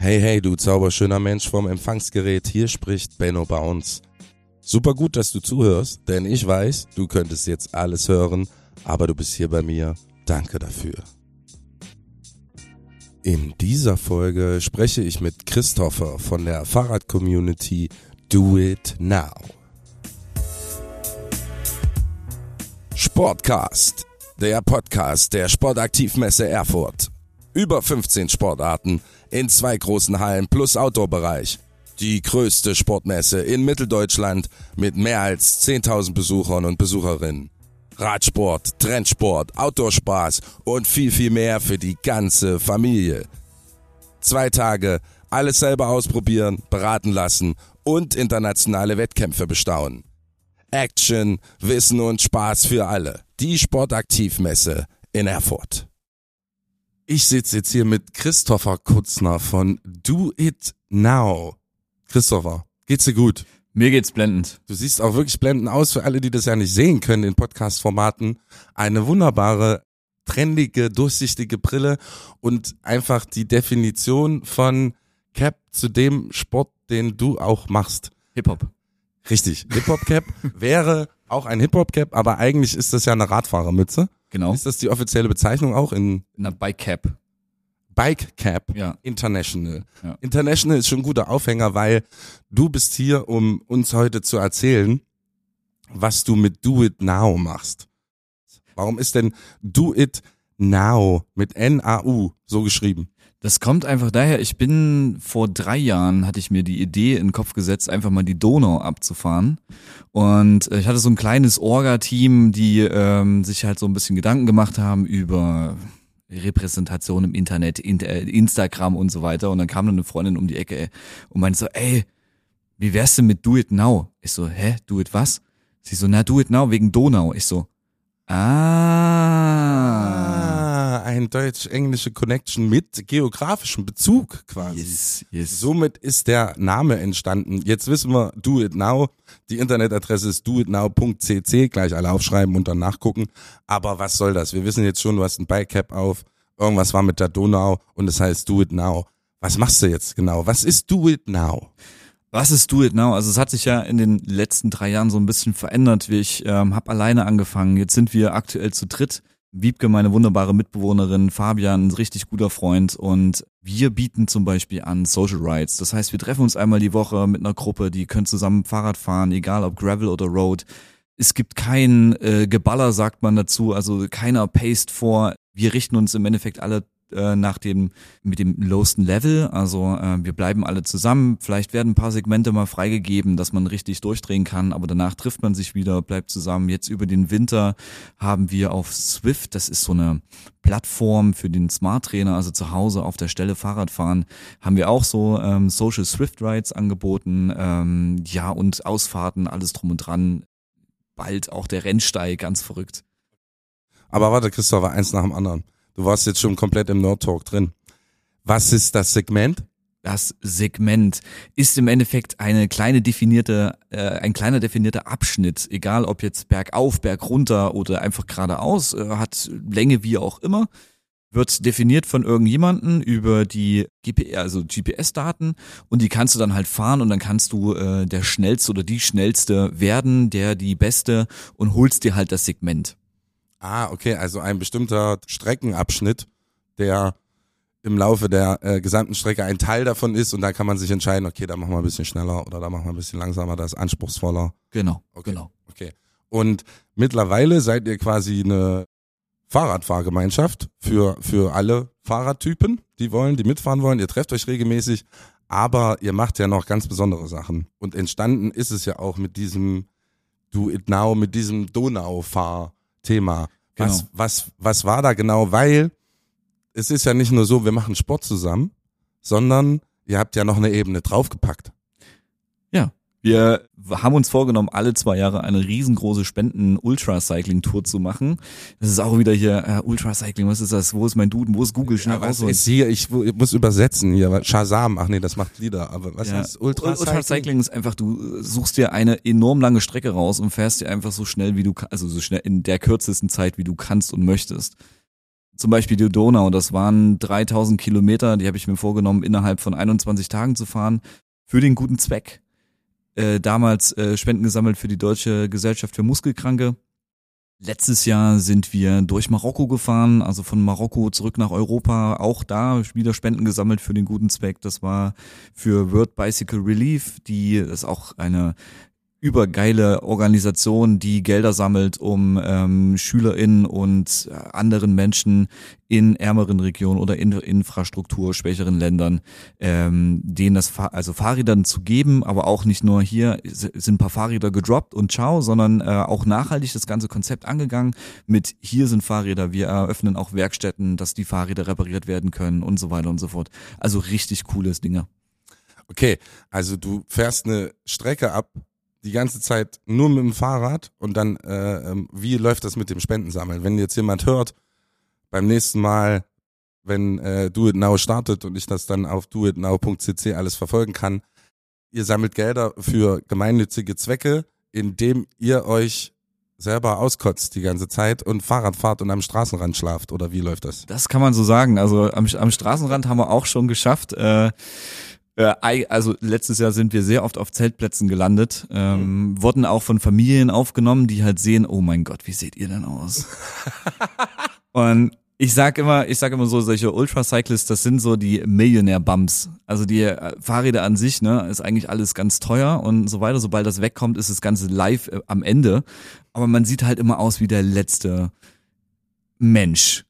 Hey, hey, du zauberschöner Mensch vom Empfangsgerät, hier spricht Benno Bounce. Super gut, dass du zuhörst, denn ich weiß, du könntest jetzt alles hören, aber du bist hier bei mir. Danke dafür. In dieser Folge spreche ich mit Christopher von der Fahrrad-Community Do It Now. Sportcast, der Podcast der Sportaktivmesse Erfurt. Über 15 Sportarten in zwei großen Hallen plus Outdoor-Bereich. Die größte Sportmesse in Mitteldeutschland mit mehr als 10.000 Besuchern und Besucherinnen. Radsport, Trendsport, Outdoor-Spaß und viel, viel mehr für die ganze Familie. Zwei Tage, alles selber ausprobieren, beraten lassen und internationale Wettkämpfe bestaunen. Action, Wissen und Spaß für alle. Die Sportaktivmesse in Erfurt. Ich sitze jetzt hier mit Christopher Kutzner von Do It Now. Christopher, geht's dir gut? Mir geht's blendend. Du siehst auch wirklich blendend aus für alle, die das ja nicht sehen können in Podcast-Formaten. Eine wunderbare, trendige, durchsichtige Brille und einfach die Definition von Cap zu dem Sport, den du auch machst. Hip-Hop. Richtig. Hip-Hop-Cap wäre auch ein Hip-Hop-Cap, aber eigentlich ist das ja eine Radfahrermütze. Genau. Ist das die offizielle Bezeichnung auch in der Bike Cap. Bike Cap Ja. International? Ja. International ist schon ein guter Aufhänger, weil du bist hier, um uns heute zu erzählen, was du mit Do It Now machst. Warum ist denn Do It Now mit N-A-U so geschrieben? Das kommt einfach daher, ich bin vor drei Jahren, hatte ich mir die Idee in den Kopf gesetzt, einfach mal die Donau abzufahren. Und äh, ich hatte so ein kleines Orga-Team, die ähm, sich halt so ein bisschen Gedanken gemacht haben über Repräsentation im Internet, in, äh, Instagram und so weiter. Und dann kam dann eine Freundin um die Ecke ey, und meinte so, ey, wie wär's denn mit Do It Now? Ich so, hä, Do It was? Sie so, na, Do It Now wegen Donau. Ich so, ah. Ah, ein deutsch-englische Connection mit geografischem Bezug quasi. Yes, yes. Somit ist der Name entstanden. Jetzt wissen wir, do it now. Die Internetadresse ist doitnow.cc. Gleich alle aufschreiben und dann nachgucken. Aber was soll das? Wir wissen jetzt schon, du hast ein Bike-Cap auf. Irgendwas war mit der Donau und es heißt do it now. Was machst du jetzt genau? Was ist do it now? Was ist Do It Now? Also es hat sich ja in den letzten drei Jahren so ein bisschen verändert. Ich ähm, habe alleine angefangen. Jetzt sind wir aktuell zu dritt. Wiebke, meine wunderbare Mitbewohnerin, Fabian, ein richtig guter Freund und wir bieten zum Beispiel an Social Rides. Das heißt, wir treffen uns einmal die Woche mit einer Gruppe, die können zusammen Fahrrad fahren, egal ob Gravel oder Road. Es gibt kein äh, Geballer, sagt man dazu, also keiner paced vor. Wir richten uns im Endeffekt alle äh, nach dem mit dem lowsten Level. Also äh, wir bleiben alle zusammen. Vielleicht werden ein paar Segmente mal freigegeben, dass man richtig durchdrehen kann, aber danach trifft man sich wieder, bleibt zusammen. Jetzt über den Winter haben wir auf Swift, das ist so eine Plattform für den Smart Trainer, also zu Hause auf der Stelle Fahrrad fahren, haben wir auch so ähm, Social Swift Rides angeboten. Ähm, ja, und Ausfahrten, alles drum und dran. Bald auch der Rennsteig, ganz verrückt. Aber warte, Christopher, eins nach dem anderen. Du warst jetzt schon komplett im Nerd Talk drin. Was ist das Segment? Das Segment ist im Endeffekt eine kleine definierte, äh, ein kleiner definierter Abschnitt, egal ob jetzt bergauf, bergunter oder einfach geradeaus, äh, hat Länge wie auch immer, wird definiert von irgendjemanden über die GPS, also GPS-Daten und die kannst du dann halt fahren und dann kannst du äh, der schnellste oder die schnellste werden, der die beste und holst dir halt das Segment. Ah, okay, also ein bestimmter Streckenabschnitt, der im Laufe der äh, gesamten Strecke ein Teil davon ist und da kann man sich entscheiden, okay, da machen wir ein bisschen schneller oder da machen wir ein bisschen langsamer, das ist anspruchsvoller. Genau, Okay. genau. Okay. Und mittlerweile seid ihr quasi eine Fahrradfahrgemeinschaft für, für alle Fahrradtypen, die wollen, die mitfahren wollen. Ihr trefft euch regelmäßig, aber ihr macht ja noch ganz besondere Sachen. Und entstanden ist es ja auch mit diesem Do It Now, mit diesem Donaufahr-Thema. Was, Genau. was, was war da genau? Weil es ist ja nicht nur so, wir machen Sport zusammen, sondern ihr habt ja noch eine Ebene draufgepackt. Wir haben uns vorgenommen, alle zwei Jahre eine riesengroße Spenden-Ultracycling-Tour zu machen. Das ist auch wieder hier äh, Ultracycling, was ist das? Wo ist mein Duden? Wo ist Google? Schnell Ja, raus. ist hier? Ich, ich muss übersetzen hier. weil Shazam, ach nee, das macht Lieder. Aber was Ja. heißt Ultra? Ultracycling ist einfach, du suchst dir eine enorm lange Strecke raus und fährst dir einfach so schnell wie du, also so schnell in der kürzesten Zeit, wie du kannst und möchtest. Zum Beispiel die Donau, das waren 3000 Kilometer, die habe ich mir vorgenommen, innerhalb von 21 Tagen zu fahren, für den guten Zweck. Äh, damals äh, Spenden gesammelt für die Deutsche Gesellschaft für Muskelkranke. Letztes Jahr sind wir durch Marokko gefahren, also von Marokko zurück nach Europa, auch da wieder Spenden gesammelt für den guten Zweck. Das war für World Bicycle Relief, die ist auch eine übergeile Organisation, die Gelder sammelt, um ähm, SchülerInnen und äh, anderen Menschen in ärmeren Regionen oder in infrastrukturschwächeren Ländern, ähm, denen das Fahr also Fahrrädern zu geben, aber auch nicht nur hier sind ein paar Fahrräder gedroppt und ciao, sondern äh, auch nachhaltig das ganze Konzept angegangen mit hier sind Fahrräder, wir eröffnen auch Werkstätten, dass die Fahrräder repariert werden können und so weiter und so fort. Also richtig cooles Dinge. Okay, also du fährst eine Strecke ab, die ganze Zeit nur mit dem Fahrrad und dann, äh, ähm, wie läuft das mit dem Spendensammeln? Wenn jetzt jemand hört, beim nächsten Mal, wenn äh, Do It Now startet und ich das dann auf doitnow.cc alles verfolgen kann, ihr sammelt Gelder für gemeinnützige Zwecke, indem ihr euch selber auskotzt die ganze Zeit und Fahrrad fahrt und am Straßenrand schlaft oder wie läuft das? Das kann man so sagen. Also am, am Straßenrand haben wir auch schon geschafft. Äh, äh, also letztes Jahr sind wir sehr oft auf Zeltplätzen gelandet, ähm, mhm. wurden auch von Familien aufgenommen, die halt sehen, oh mein Gott, wie seht ihr denn aus? Und ich sag immer, ich sag immer so, solche Ultracyclists, das sind so die Millionär-Bumps. Also die äh, Fahrräder an sich, ne, ist eigentlich alles ganz teuer und so weiter. Sobald das wegkommt, ist das Ganze live äh, am Ende. Aber man sieht halt immer aus wie der letzte Mensch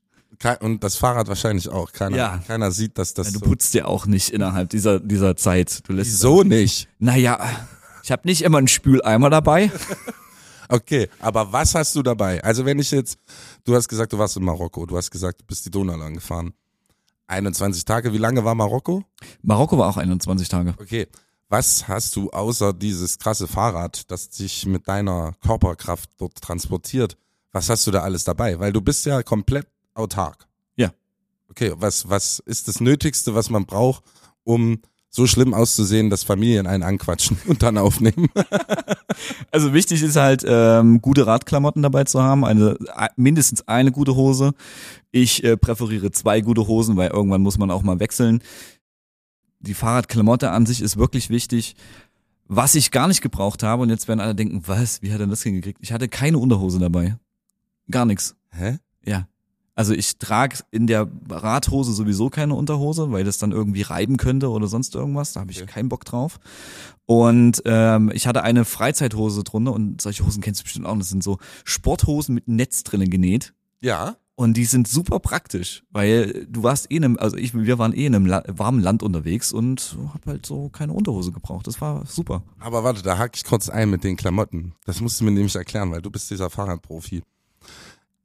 und das Fahrrad wahrscheinlich auch. Keiner, ja. keiner sieht, dass das. Ja, du so putzt ja auch nicht innerhalb dieser, dieser Zeit. Du lässt Wieso nicht? Naja, ich habe nicht immer einen Spüleimer dabei. okay, aber was hast du dabei? Also wenn ich jetzt, du hast gesagt, du warst in Marokko, du hast gesagt, du bist die Donau lang gefahren. 21 Tage, wie lange war Marokko? Marokko war auch 21 Tage. Okay. Was hast du außer dieses krasse Fahrrad, das dich mit deiner Körperkraft dort transportiert? Was hast du da alles dabei? Weil du bist ja komplett autark. Ja. Okay, was, was ist das Nötigste, was man braucht, um so schlimm auszusehen, dass Familien einen anquatschen und dann aufnehmen. also wichtig ist halt, ähm, gute Radklamotten dabei zu haben, eine mindestens eine gute Hose. Ich äh, präferiere zwei gute Hosen, weil irgendwann muss man auch mal wechseln. Die Fahrradklamotte an sich ist wirklich wichtig. Was ich gar nicht gebraucht habe, und jetzt werden alle denken, was, wie hat er das hingekriegt? Ich hatte keine Unterhose dabei. Gar nichts. Hä? Ja. Also ich trage in der Radhose sowieso keine Unterhose, weil das dann irgendwie reiben könnte oder sonst irgendwas. Da habe ich okay. keinen Bock drauf. Und ähm, ich hatte eine Freizeithose drunter und solche Hosen kennst du bestimmt auch. Das sind so Sporthosen mit Netz drinnen genäht. Ja. Und die sind super praktisch, weil du warst eh in einem, also ich, wir waren eh in einem La warmen Land unterwegs und hab halt so keine Unterhose gebraucht. Das war super. Aber warte, da hake ich kurz ein mit den Klamotten. Das musst du mir nämlich erklären, weil du bist dieser Fahrradprofi.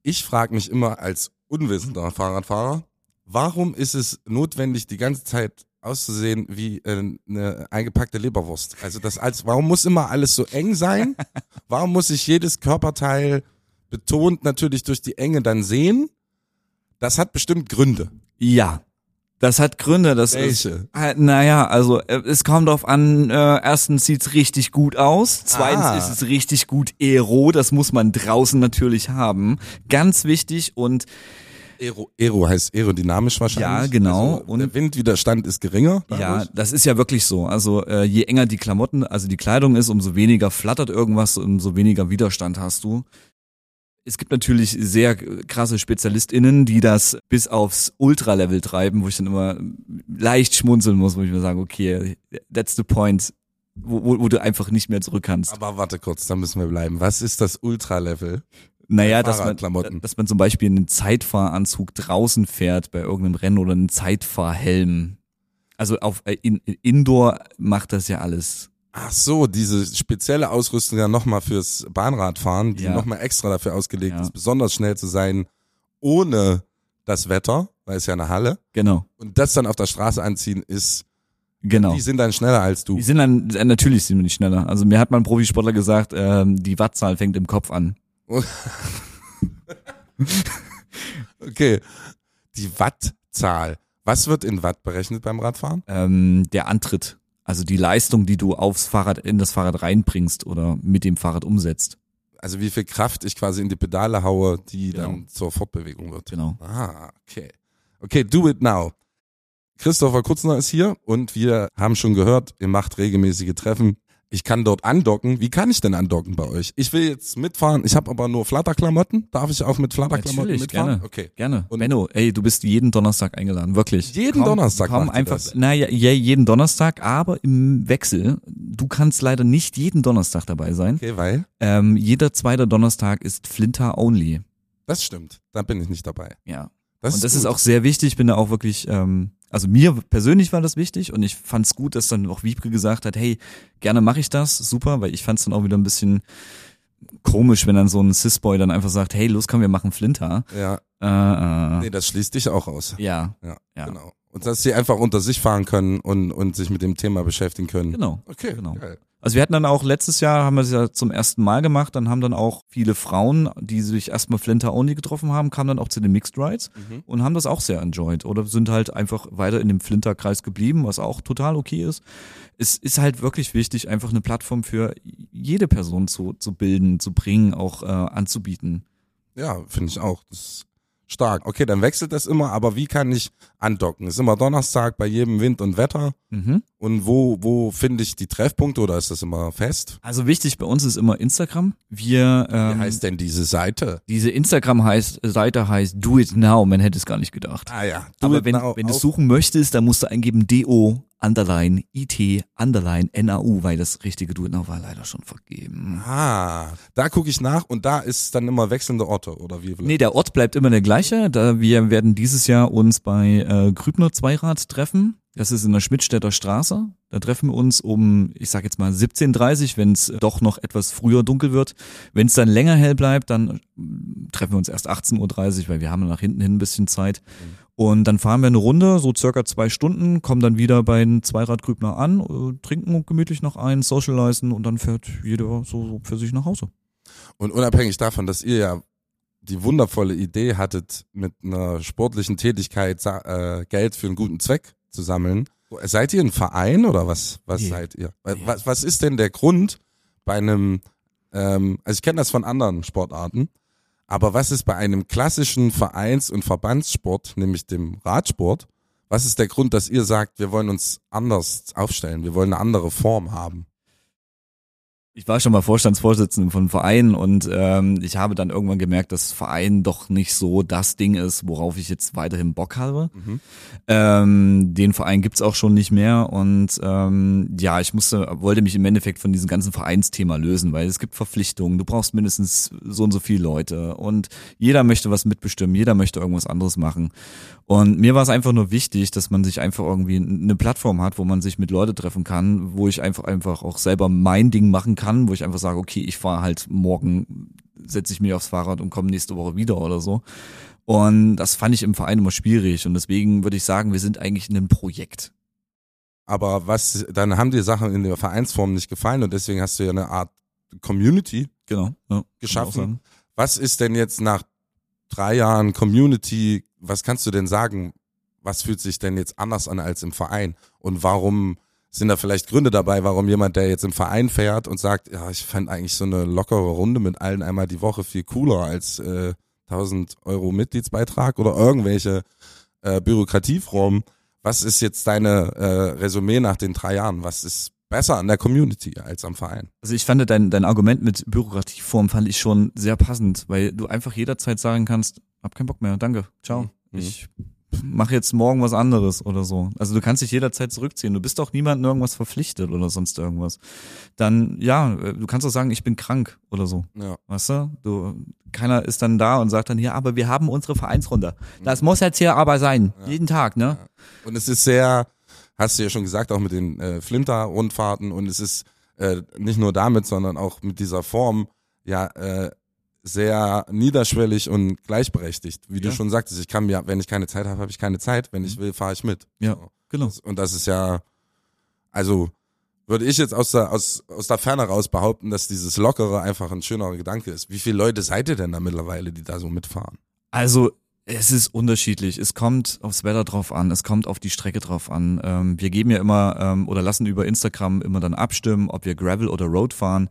Ich frage mich immer als unwissender Fahrradfahrer, warum ist es notwendig, die ganze Zeit auszusehen wie äh, eine eingepackte Leberwurst? Also das als, warum muss immer alles so eng sein? Warum muss ich jedes Körperteil betont natürlich durch die Enge dann sehen? Das hat bestimmt Gründe. Ja. Das hat Gründe, das Welche? ist. Äh, naja, also äh, es kommt drauf an, äh, erstens sieht's richtig gut aus, zweitens ah. ist es richtig gut Aero, das muss man draußen natürlich haben. Ganz wichtig und Aero, Aero heißt aerodynamisch wahrscheinlich. Ja, genau. Also und der Windwiderstand ist geringer. Dadurch. Ja, das ist ja wirklich so. Also äh, je enger die Klamotten, also die Kleidung ist, umso weniger flattert irgendwas, umso weniger Widerstand hast du. Es gibt natürlich sehr krasse SpezialistInnen, die das bis aufs Ultra-Level treiben, wo ich dann immer leicht schmunzeln muss, wo ich mir sage, okay, that's the point, wo, wo, wo du einfach nicht mehr zurück kannst. Aber warte kurz, da müssen wir bleiben. Was ist das Ultra-Level? Naja, dass man, dass man zum Beispiel einen Zeitfahranzug draußen fährt bei irgendeinem Rennen oder einen Zeitfahrhelm. Also auf äh, in, Indoor macht das ja alles Ach so, diese spezielle Ausrüstung ja nochmal fürs Bahnradfahren, die ja. nochmal extra dafür ausgelegt ja. ist, besonders schnell zu sein, ohne das Wetter, weil es ja eine Halle. Genau. Und das dann auf der Straße anziehen ist, genau. Die sind dann schneller als du. Die sind dann, äh, natürlich sind wir nicht schneller. Also mir hat mein Profisportler gesagt, ähm, die Wattzahl fängt im Kopf an. okay. Die Wattzahl. Was wird in Watt berechnet beim Radfahren? Ähm, der Antritt. Also die Leistung, die du aufs Fahrrad, in das Fahrrad reinbringst oder mit dem Fahrrad umsetzt. also wie viel Kraft ich quasi in die Pedale haue, die Genau. dann zur Fortbewegung wird. Genau. Ah, okay. Okay, do it now. Christopher Kutzner ist hier und wir haben schon gehört, ihr macht regelmäßige Treffen. Ich kann dort andocken. Wie kann ich denn andocken bei euch? Ich will jetzt mitfahren. Ich habe aber nur Flatterklamotten. Darf ich auch mit Flatterklamotten Natürlich, mitfahren? gerne. Okay. Gerne. Und- Benno, ey, du bist jeden Donnerstag eingeladen, wirklich. Jeden Donnerstag Komm macht ihr einfach, naja, ja, jeden Donnerstag, aber im Wechsel. Du kannst leider nicht jeden Donnerstag dabei sein. Okay, weil Ähm, jeder zweite Donnerstag ist Flinter only. das stimmt. Da bin ich nicht dabei. Ja. Das und das gut. ist auch sehr wichtig. Ich bin da auch wirklich, ähm, also mir persönlich war das wichtig und ich fand es gut, dass dann auch Wiebke gesagt hat, hey, gerne mache ich das, super, weil ich fand es dann auch wieder ein bisschen komisch, wenn dann so ein Cis-Boy dann einfach sagt, hey, los, komm, wir machen Flinter. ja. Äh, äh, Nee, das schließt dich auch aus. ja, Ja, Ja. genau. Und dass sie einfach unter sich fahren können und, und sich mit dem Thema beschäftigen können. genau. Okay, Genau. geil. Also wir hatten dann auch letztes Jahr, haben wir es ja zum ersten Mal gemacht, dann haben dann auch viele Frauen, die sich erstmal Flinter Only getroffen haben, kamen dann auch zu den Mixed Rides Mhm. und haben das auch sehr enjoyed oder sind halt einfach weiter in dem Flinter-Kreis geblieben, was auch total okay ist. Es ist halt wirklich wichtig, einfach eine Plattform für jede Person zu, zu bilden, zu bringen, auch äh, anzubieten. Ja, finde ich auch. Das ist stark. Okay, dann wechselt das immer, aber wie kann ich andocken? Ist immer Donnerstag bei jedem Wind und Wetter. Mhm. Und wo, wo finde ich die Treffpunkte oder ist das immer fest? Also wichtig bei uns ist immer Instagram. Wir Wie ähm, heißt denn diese Seite? diese Instagram heißt Seite heißt Do It Now. Man hätte es gar nicht gedacht. Ah ja, do Aber it wenn, wenn du auf- suchen möchtest, dann musst du eingeben DO Underline IT Underline NAU, weil das richtige Now war leider schon vergeben. Ah, da gucke ich nach und da ist dann immer wechselnde Orte oder wie? Nee, der Ort bleibt immer der gleiche. Da wir werden dieses Jahr uns bei äh, Grübner Zweirad treffen. Das ist in der Schmidtstädter Straße. Da treffen wir uns um, ich sag jetzt mal 17.30 wenn es doch noch etwas früher dunkel wird. Wenn es dann länger hell bleibt, dann äh, treffen wir uns erst 18.30 Uhr, weil wir haben nach hinten hin ein bisschen Zeit. Und dann fahren wir eine Runde, so circa zwei Stunden, kommen dann wieder bei den Zweiradgrübner an, äh, trinken gemütlich noch ein, socialisen und dann fährt jeder so, für sich nach Hause. Und unabhängig davon, dass ihr ja die wundervolle Idee hattet, mit einer sportlichen Tätigkeit äh, Geld für einen guten Zweck zu sammeln, seid ihr ein Verein oder was? Was Nee. seid ihr? Was, was ist denn der Grund bei einem? Ähm, also ich kenne das von anderen Sportarten, aber was ist bei einem klassischen Vereins- und Verbandssport, nämlich dem Radsport? Was ist der Grund, dass ihr sagt, wir wollen uns anders aufstellen, wir wollen eine andere Form haben? Ich war schon mal Vorstandsvorsitzender von Vereinen und ähm, ich habe dann irgendwann gemerkt, dass Verein doch nicht so das Ding ist, worauf ich jetzt weiterhin Bock habe. Mhm. Ähm, den Verein gibt's auch schon nicht mehr und ähm, ja, ich musste, wollte mich im Endeffekt von diesem ganzen Vereinsthema lösen, weil es gibt Verpflichtungen, du brauchst mindestens so und so viele Leute und jeder möchte was mitbestimmen, jeder möchte irgendwas anderes machen. Und mir war es einfach nur wichtig, dass man sich einfach irgendwie eine Plattform hat, wo man sich mit Leute treffen kann, wo ich einfach einfach auch selber mein Ding machen kann, wo ich einfach sage, okay, ich fahre halt morgen, setze ich mich aufs Fahrrad und komme nächste Woche wieder oder so. Und das fand ich im Verein immer schwierig und deswegen würde ich sagen, wir sind eigentlich in einem Projekt. Aber was, dann haben dir Sachen in der Vereinsform nicht gefallen und deswegen hast du ja eine Art Community. Genau. Ja, kann Geschaffen. Was ist denn jetzt nach drei Jahren Community, was kannst du denn sagen? Was fühlt sich denn jetzt anders an als im Verein? Und warum sind da vielleicht Gründe dabei, warum jemand, der jetzt im Verein fährt und sagt, ja, ich fand eigentlich so eine lockere Runde mit allen einmal die Woche viel cooler als äh, 1000 Euro Mitgliedsbeitrag oder irgendwelche äh, Bürokratieformen. Was ist jetzt deine äh, Resümee nach den drei Jahren? Was ist besser an der Community als am Verein? Also ich fand dein, dein Argument mit Bürokratieform fand ich schon sehr passend, weil du einfach jederzeit sagen kannst, hab keinen Bock mehr, danke, ciao. Mhm. Ich mache jetzt morgen was anderes oder so. Also du kannst dich jederzeit zurückziehen. Du bist doch niemandem irgendwas verpflichtet oder sonst irgendwas. Dann, ja, du kannst auch sagen, ich bin krank oder so. Ja. Weißt du? Du, keiner ist dann da und sagt dann, ja, aber wir haben unsere Vereinsrunde. Das muss jetzt hier aber sein. Jeden Tag, ne? Und es ist sehr, hast du ja schon gesagt, auch mit den äh, Flinter-Rundfahrten und es ist äh, nicht nur damit, sondern auch mit dieser Form ja äh, sehr niederschwellig und gleichberechtigt. Wie du Ja. schon sagtest, ich kann mir, wenn ich keine Zeit habe, habe ich keine Zeit. Wenn ich will, fahre ich mit. Ja, So. genau. Und das ist ja, also würde ich jetzt aus der, aus, aus der Ferne raus behaupten, dass dieses Lockere einfach ein schönerer Gedanke ist. Wie viele Leute seid ihr denn da mittlerweile, die da so mitfahren? Also Es ist unterschiedlich. Es kommt aufs Wetter drauf an, es kommt auf die Strecke drauf an. Ähm, wir geben ja immer ähm, oder lassen über Instagram immer dann abstimmen, ob wir Gravel oder Road fahren.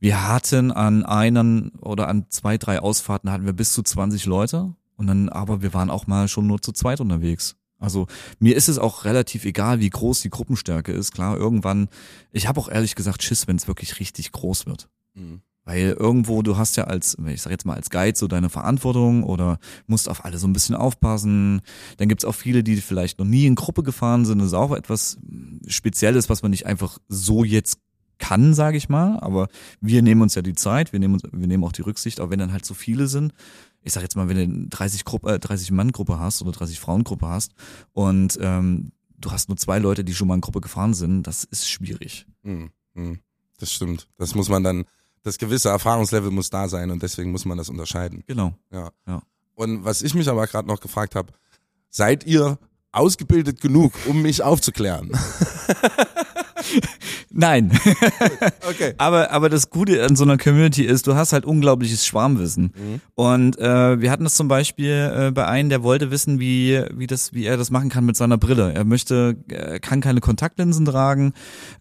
Wir hatten an einen oder an zwei, drei Ausfahrten hatten wir bis zu 20 Leute und dann, aber wir waren auch mal schon nur zu zweit unterwegs. Also mir ist es auch relativ egal, wie groß die Gruppenstärke ist. Klar, irgendwann, ich habe auch ehrlich gesagt Schiss, wenn es wirklich richtig groß wird. Mhm. Weil irgendwo, du hast ja als, ich sag jetzt mal als Guide so deine Verantwortung oder musst auf alle so ein bisschen aufpassen. Dann gibt's auch viele, die vielleicht noch nie in Gruppe gefahren sind. Das ist auch etwas Spezielles, was man nicht einfach so jetzt kann, sage ich mal. Aber wir nehmen uns ja die Zeit, wir nehmen uns, wir nehmen auch die Rücksicht, auch wenn dann halt so viele sind. Ich sag jetzt mal, wenn du eine 30 Gruppe, äh, 30 Mann Gruppe hast oder 30 Frauen Gruppe hast und ähm, du hast nur zwei Leute, die schon mal in Gruppe gefahren sind, das ist schwierig. Hm, hm. Das stimmt. Das muss man dann das gewisse Erfahrungslevel muss da sein und deswegen muss man das unterscheiden. Genau. Ja. ja. Und was ich mich aber gerade noch gefragt habe, seid ihr ausgebildet genug, um mich aufzuklären? Nein. okay. aber, aber das Gute an so einer Community ist, du hast halt unglaubliches Schwarmwissen. Mhm. Und äh, wir hatten das zum Beispiel äh, bei einem, der wollte wissen, wie, wie, das, wie er das machen kann mit seiner Brille. Er möchte, er kann keine Kontaktlinsen tragen,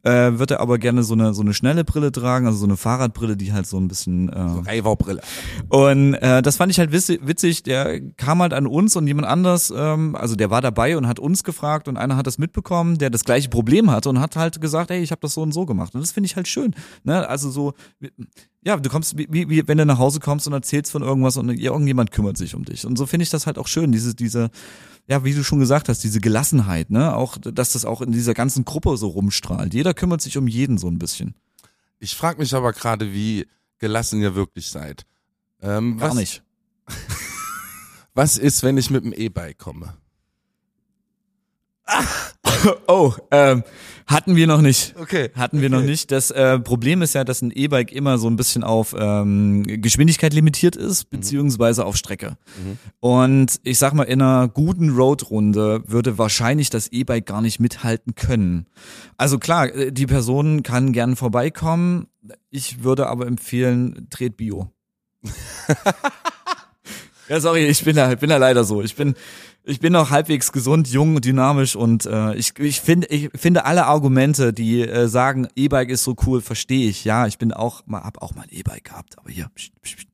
äh, wird er aber gerne so eine, so eine schnelle Brille tragen, also so eine Fahrradbrille, die halt so ein bisschen. Äh, so Raiva-Brille. Und äh, das fand ich halt witzig. Der kam halt an uns und jemand anders, ähm, also der war dabei und hat uns gefragt und einer hat das mitbekommen, der das gleiche Problem hatte und hat halt gesagt, ey, ich habe das so und so gemacht. Und das finde ich halt schön. Ne? Also so, ja, du kommst, wie, wie wenn du nach Hause kommst und erzählst von irgendwas und irgendjemand kümmert sich um dich. Und so finde ich das halt auch schön, diese, diese, ja, wie du schon gesagt hast, diese Gelassenheit, ne? Auch, dass das auch in dieser ganzen Gruppe so rumstrahlt. Jeder kümmert sich um jeden so ein bisschen. Ich frage mich aber gerade, wie gelassen ihr wirklich seid. Ähm, Gar was, nicht. was ist, wenn ich mit dem E-Bike komme? oh, ähm, hatten wir noch nicht. Okay. Hatten wir okay. noch nicht. Das äh, Problem ist ja, dass ein E-Bike immer so ein bisschen auf ähm, Geschwindigkeit limitiert ist, mhm. beziehungsweise auf Strecke. Mhm. Und ich sag mal, in einer guten Roadrunde würde wahrscheinlich das E-Bike gar nicht mithalten können. Also klar, äh, die Person kann gern vorbeikommen. Ich würde aber empfehlen, dreht Bio. ja, sorry, ich bin da, bin da leider so. Ich bin, ich bin noch halbwegs gesund, jung, dynamisch und äh, ich, ich finde ich finde alle Argumente, die äh, sagen, E-Bike ist so cool, verstehe ich. Ja, ich bin auch mal hab auch mal ein E-Bike gehabt, aber hier. Psch, psch, psch.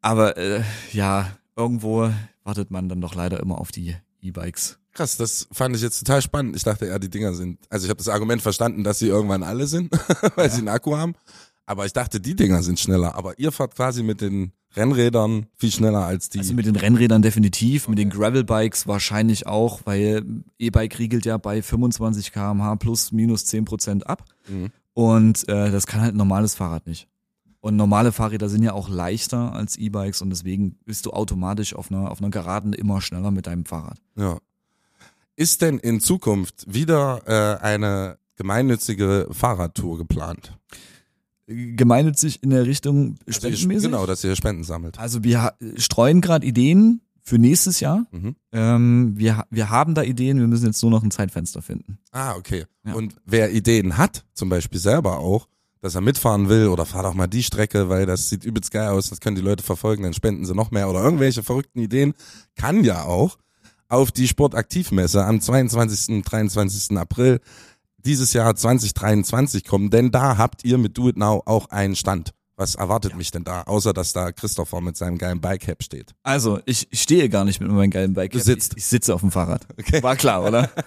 Aber äh, ja, irgendwo wartet man dann doch leider immer auf die E-Bikes. Krass, das fand ich jetzt total spannend. Ich dachte, ja, die Dinger sind, also ich habe das Argument verstanden, dass sie irgendwann alle sind, weil ja. sie einen Akku haben. Aber ich dachte, die Dinger sind schneller. Aber ihr fahrt quasi mit den Rennrädern viel schneller als die. Also mit den Rennrädern definitiv, okay. mit den Gravelbikes wahrscheinlich auch, weil E-Bike riegelt ja bei 25 km/h plus minus 10 Prozent ab. Mhm. Und äh, das kann halt ein normales Fahrrad nicht. Und normale Fahrräder sind ja auch leichter als E-Bikes und deswegen bist du automatisch auf einer, auf einer Geraden immer schneller mit deinem Fahrrad. Ja. Ist denn in Zukunft wieder äh, eine gemeinnützige Fahrradtour geplant? Gemeinnützig in der Richtung also spendenmäßig. Genau, dass ihr Spenden sammelt. Also wir streuen gerade Ideen für nächstes Jahr. Mhm. Ähm, wir, wir haben da Ideen, wir müssen jetzt nur noch ein Zeitfenster finden. Ah, okay. Ja. Und wer Ideen hat, zum Beispiel selber auch, dass er mitfahren will oder fahr doch mal die Strecke, weil das sieht übelst geil aus, das können die Leute verfolgen, dann spenden sie noch mehr oder irgendwelche verrückten Ideen, kann ja auch auf die Sportaktivmesse am 22. und 23. April dieses Jahr 2023 kommen, denn da habt ihr mit Do It Now auch einen Stand. Was erwartet ja. mich denn da, außer dass da Christopher mit seinem geilen Bike-Cap steht? Also, ich stehe gar nicht mit meinem geilen Bike-Cap. Du sitzt. Ich, ich, sitze auf dem Fahrrad. Okay. War klar, oder?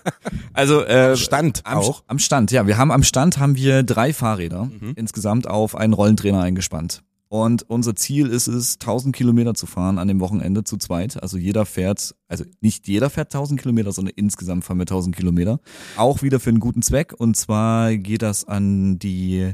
Also, äh, am Stand am, auch? Am Stand, ja. Wir haben am Stand haben wir drei Fahrräder mhm. insgesamt auf einen Rollentrainer eingespannt. Und unser Ziel ist es, 1000 Kilometer zu fahren an dem Wochenende zu zweit. Also jeder fährt, also nicht jeder fährt 1000 Kilometer, sondern insgesamt fahren wir 1000 Kilometer. Auch wieder für einen guten Zweck. Und zwar geht das an die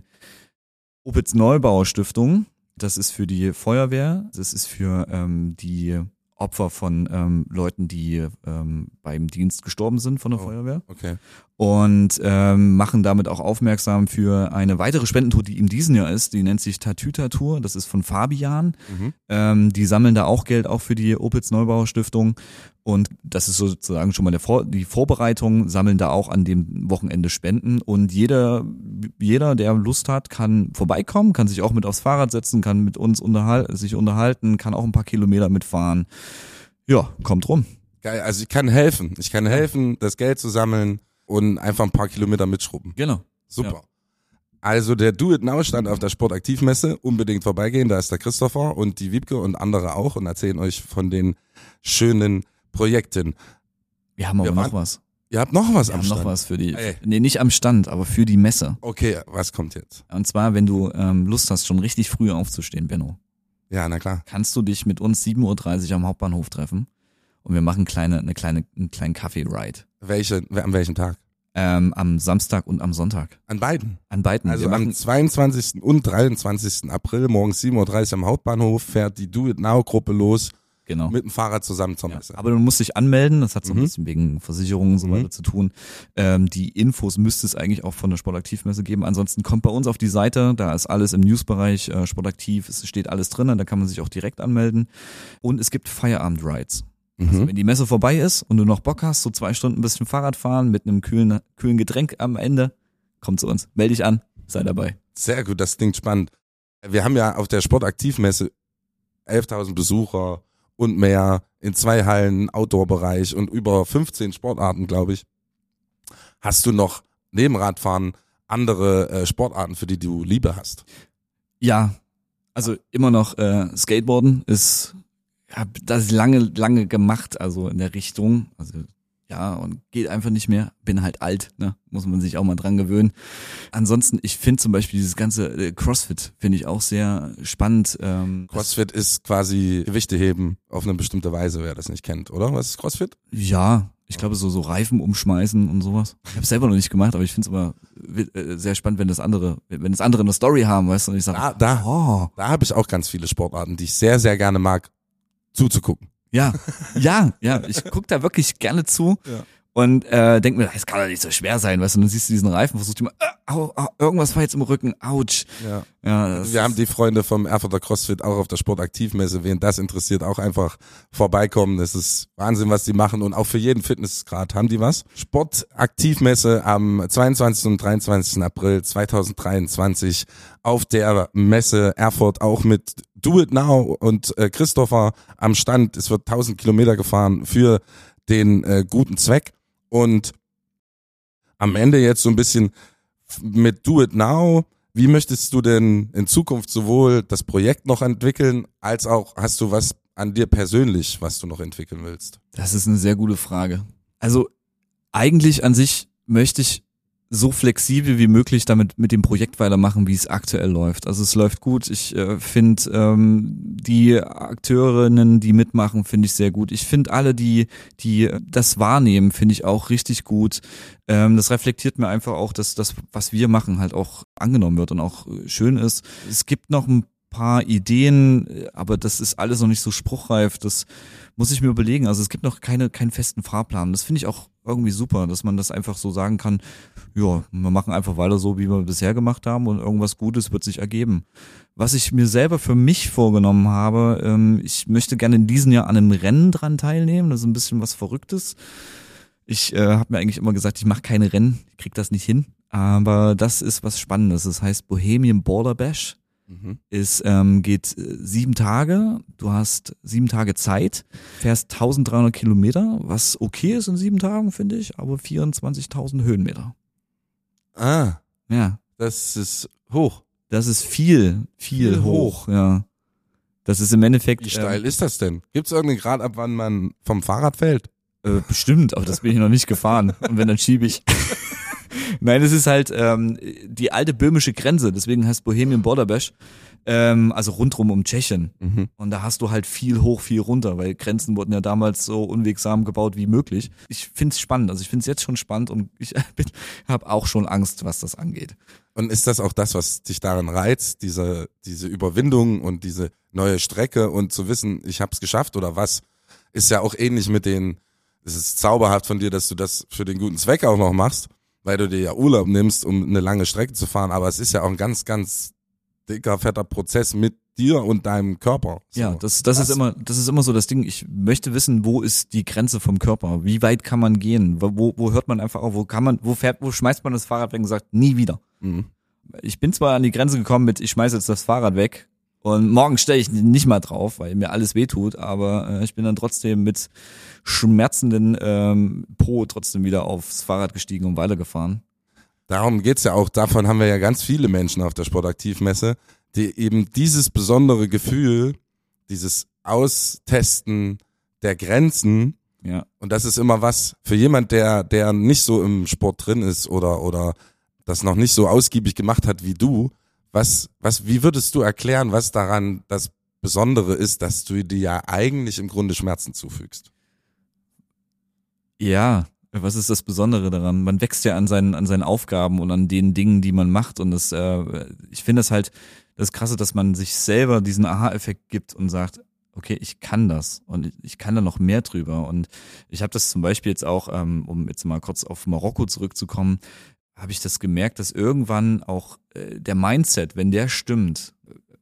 Opitz Neubauer Stiftung. Das ist für die Feuerwehr. Das ist für ähm, die Opfer von ähm, Leuten, die ähm, beim Dienst gestorben sind von der oh, Feuerwehr. Okay. Und ähm, machen damit auch aufmerksam für eine weitere Spendentour, die in diesem Jahr ist. Die nennt sich Tatüta Tour. Das ist von Fabian. Mhm. Ähm, die sammeln da auch Geld auch für die Opitz Neubauer Stiftung. Und das ist sozusagen schon mal Vor die Vorbereitung, sammeln da auch an dem Wochenende Spenden. Und jeder, jeder, der Lust hat, kann vorbeikommen, kann sich auch mit aufs Fahrrad setzen, kann mit uns unterhal sich unterhalten, kann auch ein paar Kilometer mitfahren. Ja, kommt rum. Geil, also ich kann helfen. Ich kann helfen, das Geld zu sammeln und einfach ein paar Kilometer mitschrubben. Genau. Super. Ja. Also der Do It Now stand auf der Sportaktivmesse. Unbedingt vorbeigehen. Da ist der Christopher und die Wiebke und andere auch und erzählen euch von den schönen Projekten. Wir haben aber Wir noch was. Ihr habt noch was Wir am haben Stand. noch was für die, Ey. nee, nicht am Stand, aber für die Messe. Okay, was kommt jetzt? Und zwar, wenn du ähm, Lust hast, schon richtig früh aufzustehen, Benno, Ja, na klar. kannst du dich mit uns 7.30 Uhr am Hauptbahnhof treffen und wir machen kleine, eine kleine, einen kleinen Kaffee-Ride. Welche, an welchem Tag? Ähm, am Samstag und am Sonntag. An beiden. An beiden. Also am machen, 22. und 23. April morgens 7.30 Uhr am Hauptbahnhof fährt die Do It Now Gruppe los genau. mit dem Fahrrad zusammen zur Ja, Messe. aber du musst dich anmelden, das hat so ein Mhm. bisschen wegen Versicherungen und so Mhm. weiter zu tun. Ähm, die Infos müsste es eigentlich auch von der Sportaktivmesse geben. Ansonsten kommt bei uns auf die Seite, da ist alles im Newsbereich äh, Sportaktiv, es steht alles drin, da kann man sich auch direkt anmelden. Und es gibt Feierabend-Rides. Also Mhm. wenn die Messe vorbei ist und du noch Bock hast, so zwei Stunden ein bisschen Fahrrad fahren mit einem kühlen, kühlen Getränk am Ende, komm zu uns, melde dich an, sei dabei. Sehr gut, das klingt spannend. Wir haben ja auf der Sportaktivmesse 11.000 Besucher und mehr in zwei Hallen, Outdoor-Bereich und über 15 Sportarten, glaube ich. Hast du noch neben Radfahren andere äh, Sportarten, für die du Liebe hast? Ja, also immer noch äh, Skateboarden ist, hab das lange, lange gemacht, also in der Richtung, also ja, und geht einfach nicht mehr. Bin halt alt, ne? Muss man sich auch mal dran gewöhnen. Ansonsten, ich finde zum Beispiel dieses ganze äh, CrossFit, finde ich auch sehr spannend. Ähm, CrossFit ist quasi Gewichte heben auf eine bestimmte Weise, wer das nicht kennt, oder? Was ist CrossFit? Ja, ich glaube so so Reifen umschmeißen und sowas. Ich habe selber noch nicht gemacht, aber ich finde es immer äh, sehr spannend, wenn das andere, wenn das andere eine Story haben, weißt du, und ich sage, Da, da, oh, da habe ich auch ganz viele Sportarten, die ich sehr, sehr gerne mag, zuzugucken. ja, ja, ja, ich guck da wirklich gerne zu Ja. Und äh, denk mir, das kann doch nicht so schwer sein, weißt du, und dann siehst du diesen Reifen, versuchst immer, äh, au, au, irgendwas war jetzt im Rücken, ouch. Ja. Ja, Wir haben die Freunde vom Erfurter CrossFit auch auf der Sportaktivmesse. Wen das interessiert, auch einfach vorbeikommen. Das ist Wahnsinn, was die machen. Und auch für jeden Fitnessgrad haben die was. Sportaktivmesse am 22. und 23. April 2023 auf der Messe Erfurt auch mit Do It Now und äh, Christopher am Stand. Es wird 1000 Kilometer gefahren für den äh, guten Zweck. Und am Ende jetzt so ein bisschen mit Do It Now. Wie möchtest du denn in Zukunft sowohl das Projekt noch entwickeln, als auch hast du was an dir persönlich, was du noch entwickeln willst? Das ist eine sehr gute Frage. Also eigentlich an sich möchte ich so flexibel wie möglich damit mit dem Projekt weitermachen, wie es aktuell läuft. Also es läuft gut. Ich äh, finde ähm, die Akteurinnen, die mitmachen, finde ich sehr gut. Ich finde alle, die die das wahrnehmen, finde ich auch richtig gut. Ähm, das reflektiert mir einfach auch, dass das, was wir machen, halt auch angenommen wird und auch äh, schön ist. Es gibt noch ein paar Ideen, aber das ist alles noch nicht so spruchreif. Das muss ich mir überlegen. Also es gibt noch keine, keinen festen Fahrplan. Das finde ich auch irgendwie super, dass man das einfach so sagen kann, ja, wir machen einfach weiter so, wie wir bisher gemacht haben und irgendwas Gutes wird sich ergeben. Was ich mir selber für mich vorgenommen habe, ähm, ich möchte gerne in diesem Jahr an einem Rennen dran teilnehmen. Das ist ein bisschen was Verrücktes. Ich äh, habe mir eigentlich immer gesagt, ich mache keine Rennen, ich krieg das nicht hin. Aber das ist was Spannendes. Das heißt Bohemian Border Bash Mhm. ist, ähm, geht äh, sieben Tage, du hast sieben Tage Zeit, fährst 1300 Kilometer, was okay ist in sieben Tagen, finde ich, aber 24.000 Höhenmeter. Ah, Ja, das ist hoch. das ist viel, viel, Viel hoch, ja. Das ist im Endeffekt Wie steil ähm, ist das denn? Gibt es irgendeinen Grad, ab wann man vom Fahrrad fällt? äh, bestimmt, aber das bin ich noch nicht gefahren. Und wenn, dann schiebe ich. Nein, es ist halt ähm, die alte böhmische Grenze, deswegen heißt Bohemian Border Bash, ähm, also rundrum um Tschechien. Mhm. Und da hast du halt viel hoch, viel runter, weil Grenzen wurden ja damals so unwegsam gebaut wie möglich. Ich find's spannend, also ich find's jetzt schon spannend und ich habe auch schon Angst, was das angeht. Und ist das auch das, was dich daran reizt, diese, diese Überwindung und diese neue Strecke und zu wissen, ich hab's geschafft oder was? Ist ja auch ähnlich mit den, es ist zauberhaft von dir, dass du das für den guten Zweck auch noch machst, weil du dir ja Urlaub nimmst, um eine lange Strecke zu fahren, aber es ist ja auch ein ganz, ganz dicker, fetter Prozess mit dir und deinem Körper. So. Ja, das, das Krass. ist immer, das ist immer so das Ding. Ich möchte wissen, wo ist die Grenze vom Körper? Wie weit kann man gehen? Wo, wo, wo hört man einfach auf? Wo kann man, wo fährt, wo schmeißt man das Fahrrad weg und sagt, nie wieder? Mhm. Ich bin zwar an die Grenze gekommen mit, ich schmeiße jetzt das Fahrrad weg, Und morgen stelle ich nicht mal drauf, weil mir alles wehtut, aber äh, ich bin dann trotzdem mit schmerzenden ähm, Po trotzdem wieder aufs Fahrrad gestiegen und weitergefahren. Darum geht's ja auch, davon haben wir ja ganz viele Menschen auf der Sportaktivmesse, die eben dieses besondere Gefühl, dieses Austesten der Grenzen, Ja. und das ist immer was für jemand, der, der nicht so im Sport drin ist oder, oder das noch nicht so ausgiebig gemacht hat wie du, was, was, wie würdest du erklären, was daran das Besondere ist, dass du dir ja eigentlich im Grunde Schmerzen zufügst? Ja, was ist das Besondere daran? Man wächst ja an seinen, an seinen Aufgaben und an den Dingen, die man macht. Und das, äh, ich finde das halt das Krasse, dass man sich selber diesen Aha-Effekt gibt und sagt, okay, ich kann das und ich kann da noch mehr drüber. Und ich habe das zum Beispiel jetzt auch, ähm, um jetzt mal kurz auf Marokko zurückzukommen, habe ich das gemerkt, dass irgendwann auch äh, der Mindset, wenn der stimmt,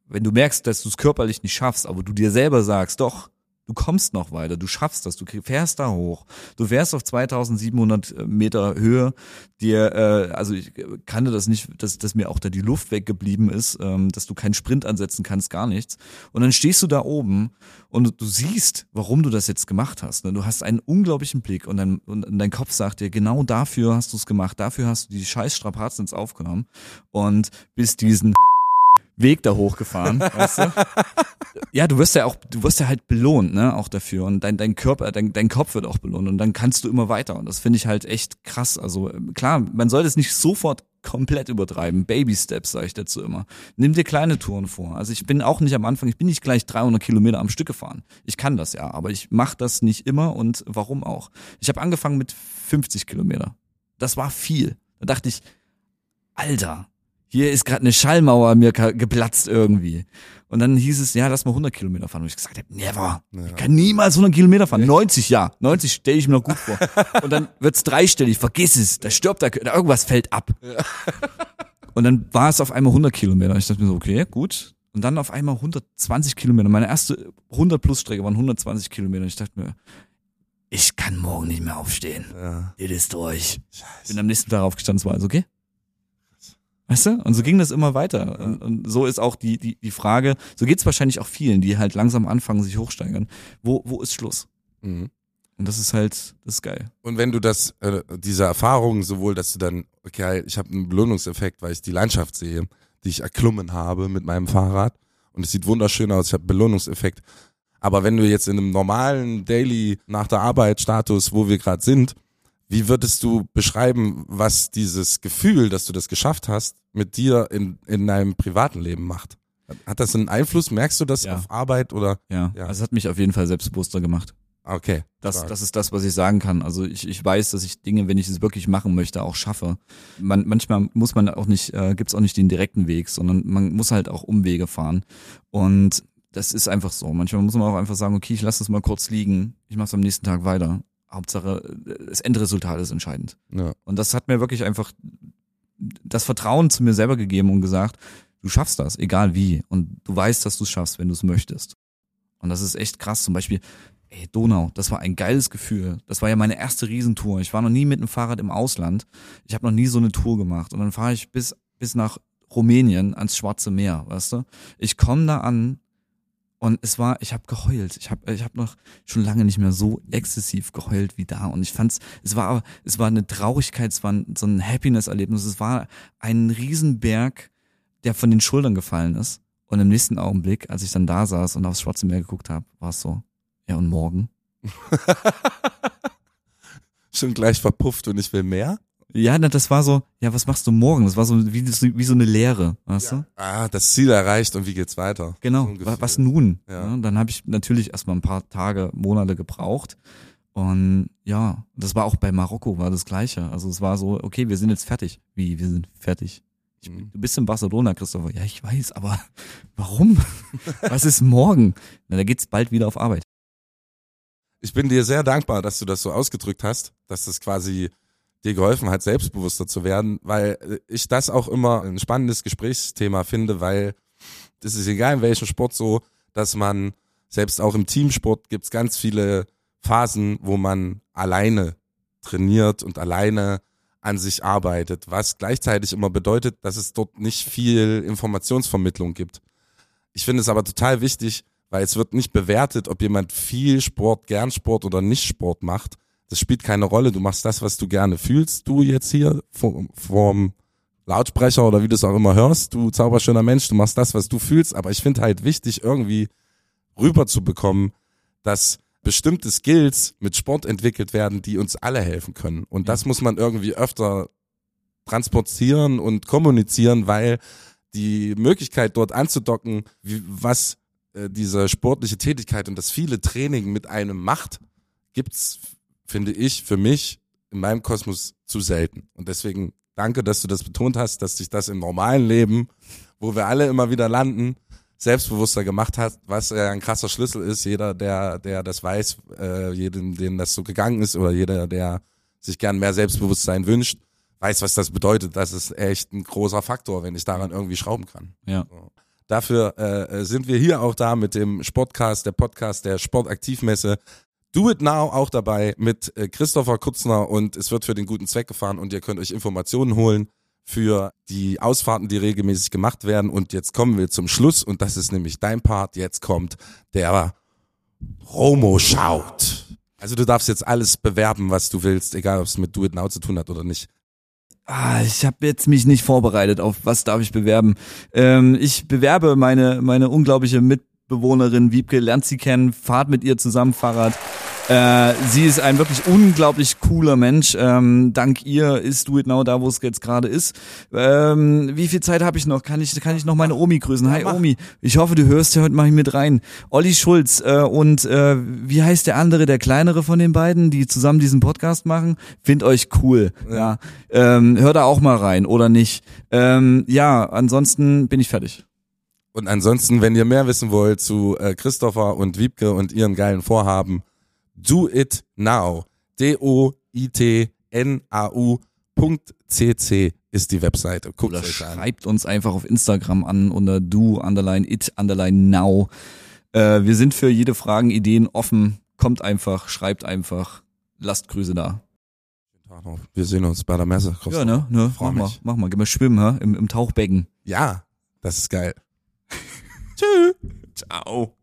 wenn du merkst, dass du es körperlich nicht schaffst, aber du dir selber sagst, doch, du kommst noch weiter, du schaffst das, du fährst da hoch, du fährst auf 2700 Meter Höhe, dir, äh, also ich kannte das nicht, dass, dass mir auch da die Luft weggeblieben ist, ähm, dass du keinen Sprint ansetzen kannst, gar nichts. Und dann stehst du da oben und du siehst, warum du das jetzt gemacht hast. Ne? Du hast einen unglaublichen Blick und dein, und dein Kopf sagt dir, genau dafür hast du es gemacht, dafür hast du die scheiß Strapazen ins aufgenommen und bist diesen Weg da hochgefahren, weißt du? Ja, du wirst ja auch, du wirst ja halt belohnt, ne, auch dafür. Und dein, dein Körper, dein, dein Kopf wird auch belohnt und dann kannst du immer weiter. Und das finde ich halt echt krass. Also klar, man sollte es nicht sofort komplett übertreiben. Baby Steps sage ich dazu immer. Nimm dir kleine Touren vor. Also ich bin auch nicht am Anfang, ich bin nicht gleich 300 Kilometer am Stück gefahren. Ich kann das ja, aber ich mache das nicht immer und warum auch? Ich habe angefangen mit 50 Kilometer. Das war viel. Da dachte ich, Alter, hier ist gerade eine Schallmauer mir geplatzt irgendwie. Und dann hieß es, ja, lass mal 100 Kilometer fahren. Und ich gesagt habe, never. Ja. Ich kann niemals 100 Kilometer fahren. 90, ja. 90 stelle ich mir noch gut vor. Und dann wird's dreistellig. Vergiss es. Da stirbt da, da irgendwas fällt ab. Ja. Und dann war es auf einmal 100 Kilometer. Ich dachte mir so, okay, gut. Und dann auf einmal 120 Kilometer. Meine erste 100 plus Strecke waren 120 Kilometer. Ich dachte mir, ich kann morgen nicht mehr aufstehen. Ja. Das ist durch. Scheiße. Bin am nächsten Tag aufgestanden, es war alles okay. Weißt du? Und so ging das immer weiter. Und, und so ist auch die, die, die Frage, so geht's wahrscheinlich auch vielen, die halt langsam anfangen, sich hochsteigern. Wo, wo ist Schluss? Mhm. Und das ist halt, das ist geil. Und wenn du das, äh, diese Erfahrung, sowohl, dass du dann, okay, ich habe einen Belohnungseffekt, weil ich die Landschaft sehe, die ich erklommen habe mit meinem Fahrrad und es sieht wunderschön aus, ich habe Belohnungseffekt. Aber wenn du jetzt in einem normalen Daily nach der Arbeit Status, wo wir gerade sind, wie würdest du beschreiben, was dieses Gefühl, dass du das geschafft hast, mit dir in, in deinem privaten Leben macht? Hat das einen Einfluss? Merkst du das Ja. auf Arbeit oder? Ja. Ja. Also es hat mich auf jeden Fall selbstbewusster gemacht. Okay. Das, stark. das ist das, was ich sagen kann. Also ich, ich weiß, dass ich Dinge, wenn ich es wirklich machen möchte, auch schaffe. Man, manchmal muss man auch nicht, äh, gibt's auch nicht den direkten Weg, sondern man muss halt auch Umwege fahren. Und das ist einfach so. Manchmal muss man auch einfach sagen, okay, ich lasse es mal kurz liegen, ich mache es am nächsten Tag weiter. Hauptsache, das Endresultat ist entscheidend. ja. Und das hat mir wirklich einfach das Vertrauen zu mir selber gegeben und gesagt, du schaffst das, egal wie. Und du weißt, dass du es schaffst, wenn du es möchtest. Und das ist echt krass. Zum Beispiel, ey, Donau, das war ein geiles Gefühl. Das war ja meine erste Riesentour. Ich war noch nie mit dem Fahrrad im Ausland. Ich habe noch nie so eine Tour gemacht. Und dann fahre ich bis, bis nach Rumänien ans Schwarze Meer, weißt du? Ich komme da an und es war, ich habe geheult. Ich habe ich hab noch schon lange nicht mehr so exzessiv geheult wie da. Und ich fand's, es war, es war eine Traurigkeit, es war so ein Happiness-Erlebnis. Es war ein Riesenberg, der von den Schultern gefallen ist. Und im nächsten Augenblick, als ich dann da saß und aufs Schwarze Meer geguckt habe, war es so, ja und morgen? Schon gleich verpufft und ich will mehr? Ja, na, das war so, ja, was machst du morgen? Das war so wie, wie so eine Leere, weißt du? Ah, das Ziel erreicht und wie geht's weiter? Genau, So ein wa- Gefühl. was nun? Ja. Ja. dann habe ich natürlich erstmal ein paar Tage, Monate gebraucht. Und ja, das war auch bei Marokko, war das gleiche. Also es war so, okay, wir sind jetzt fertig. Wie, wir sind fertig. Ich, Mhm. du bist in Barcelona, Christopher. Ja, ich weiß, aber warum? Was ist morgen? Na, da geht's bald wieder auf Arbeit. Ich bin dir sehr dankbar, dass du das so ausgedrückt hast, dass das quasi dir geholfen hat, selbstbewusster zu werden, weil äh, ich das auch immer ein spannendes Gesprächsthema finde, weil das ist egal in welchem Sport so, dass man, selbst auch im Teamsport gibt's ganz viele Phasen, wo man alleine trainiert und alleine an sich arbeitet, was gleichzeitig immer bedeutet, dass es dort nicht viel Informationsvermittlung gibt. Ich finde es aber total wichtig, weil es wird nicht bewertet, ob jemand viel Sport, gern Sport oder nicht Sport macht. Das spielt keine Rolle. Du machst das, was du gerne fühlst. Du jetzt hier vom, vom Lautsprecher oder wie du es auch immer hörst. Du zauberschöner Mensch, du machst das, was du fühlst. Aber ich finde halt wichtig, irgendwie rüberzubekommen, dass bestimmte Skills mit Sport entwickelt werden, die uns alle helfen können. Und das muss man irgendwie öfter transportieren und kommunizieren, weil die Möglichkeit dort anzudocken, wie, was äh, diese sportliche Tätigkeit und das viele Training mit einem macht, gibt's, finde ich, für mich in meinem Kosmos zu selten. Und deswegen danke, dass du das betont hast, dass sich das im normalen Leben, wo wir alle immer wieder landen, selbstbewusster gemacht hat, was ja ein krasser Schlüssel ist. Jeder, der, der das weiß, äh, jedem, dem das so gegangen ist, oder jeder, der sich gern mehr Selbstbewusstsein wünscht, weiß, was das bedeutet. Das ist echt ein großer Faktor, wenn ich daran irgendwie schrauben kann. Ja. So. Dafür äh, sind wir hier auch da mit dem Sportcast, der Podcast der Sportaktivmesse. Do It Now auch dabei mit äh, Christopher Kutzner und es wird für den guten Zweck gefahren und ihr könnt euch Informationen holen für die Ausfahrten, die regelmäßig gemacht werden. Und jetzt kommen wir zum Schluss und das ist nämlich dein Part. Jetzt kommt der Romo schaut. Also du darfst jetzt alles bewerben, was du willst, egal ob es mit Do It Now zu tun hat oder nicht. Ah, ich habe jetzt mich nicht vorbereitet auf was darf ich bewerben. Ähm, ich bewerbe meine meine unglaubliche Mitbewohnerin Wiebke, lernt sie kennen, fahrt mit ihr zusammen Fahrrad. Äh, sie ist ein wirklich unglaublich cooler Mensch. Ähm, dank ihr ist Do It Now da, wo es jetzt gerade ist. Ähm, wie viel Zeit habe ich noch? Kann ich, kann ich noch meine Omi grüßen? Hi Omi, ich hoffe, du hörst ja heute mal mit rein. Olli Schulz äh, und äh, wie heißt der andere, der kleinere von den beiden, die zusammen diesen Podcast machen? Find euch cool. Ja, ähm, hör da auch mal rein oder nicht. Ähm, ja, ansonsten bin ich fertig. Und ansonsten, wenn ihr mehr wissen wollt zu äh, Christopher und Wiebke und ihren geilen Vorhaben, do it now. D-O-I-T-N-A-U.cc ist die Webseite. Guckt Oder euch an. schreibt uns einfach auf Instagram an unter do underline it underline now. Äh, wir sind für jede Fragen, Ideen offen. Kommt einfach, schreibt einfach, lasst Grüße da. Wir sehen uns bei der Messe. Ja, ne, ne, Freu mach mal, mach mal, geh mal schwimmen, ha? Im, im Tauchbecken. Ja, das ist geil. Tschüss. Ciao.